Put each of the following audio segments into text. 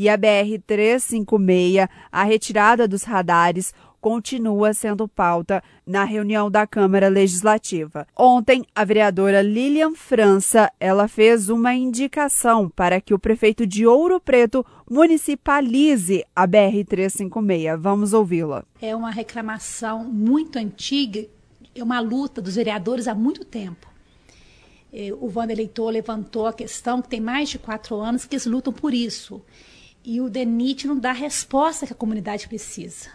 e a BR-356, a retirada dos radares, continua sendo pauta na reunião da Câmara Legislativa. Ontem, a vereadora Lilian França, ela fez uma indicação para que o prefeito de Ouro Preto municipalize a BR 356. Vamos ouvi-la. É uma reclamação muito antiga, é uma luta dos vereadores há muito tempo. É, o Wanda Eleitor levantou a questão que tem mais de quatro anos que eles lutam por isso. E o DENIT não dá a resposta que a comunidade precisa.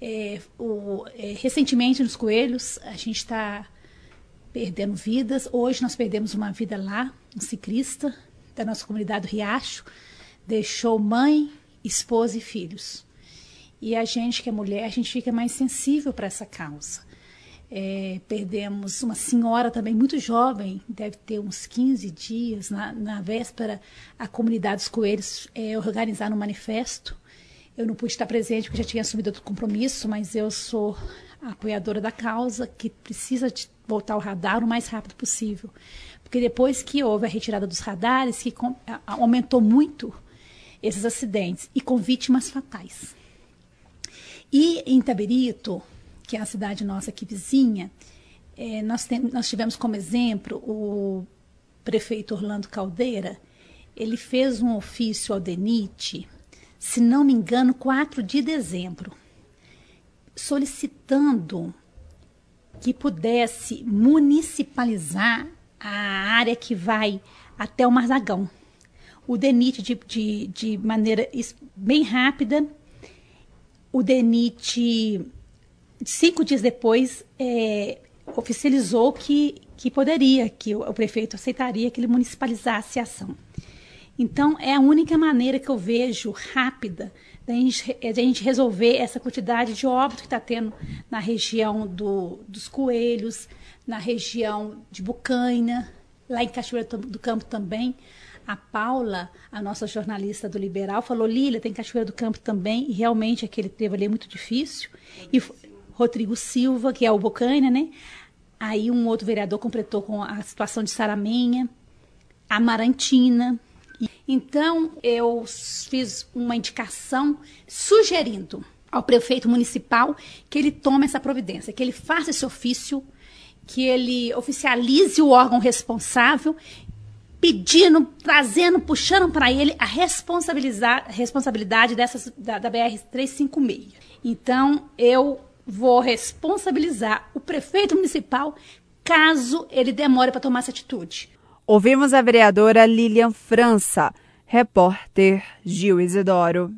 É, o, é, recentemente nos Coelhos, a gente está perdendo vidas. Hoje nós perdemos uma vida lá, um ciclista da nossa comunidade do Riacho, deixou mãe, esposa e filhos. E a gente que é mulher, a gente fica mais sensível para essa causa. É, perdemos uma senhora também muito jovem, deve ter uns 15 dias, na, na véspera, a comunidade dos Coelhos é, um manifesto eu não pude estar presente porque já tinha assumido outro compromisso, mas eu sou apoiadora da causa que precisa voltar ao radar o mais rápido possível. Porque depois que houve a retirada dos radares, que aumentou muito esses acidentes e com vítimas fatais. E em Taberito, que é a cidade nossa aqui vizinha, é, nós, tem, nós tivemos como exemplo o prefeito Orlando Caldeira, ele fez um ofício ao DENIT se não me engano, 4 de dezembro, solicitando que pudesse municipalizar a área que vai até o Marzagão. O DENIT, de, de, de maneira bem rápida, o DENIT, cinco dias depois, é, oficializou que, que poderia, que o, o prefeito aceitaria que ele municipalizasse a ação. Então, é a única maneira que eu vejo rápida da gente, é gente resolver essa quantidade de óbito que está tendo na região do, dos Coelhos, na região de Bucaina, lá em Cachoeira do Campo também. A Paula, a nossa jornalista do Liberal, falou: Lília, tem Cachoeira do Campo também, e realmente aquele trevo ali é muito difícil. E Rodrigo Silva, que é o Bocaina, né? Aí um outro vereador completou com a situação de Saramenha, Amarantina, então, eu fiz uma indicação sugerindo ao prefeito municipal que ele tome essa providência, que ele faça esse ofício, que ele oficialize o órgão responsável, pedindo, trazendo, puxando para ele a responsabilidade dessas, da, da BR-356. Então, eu vou responsabilizar o prefeito municipal caso ele demore para tomar essa atitude. Ouvimos a vereadora Lilian França, repórter Gil Isidoro.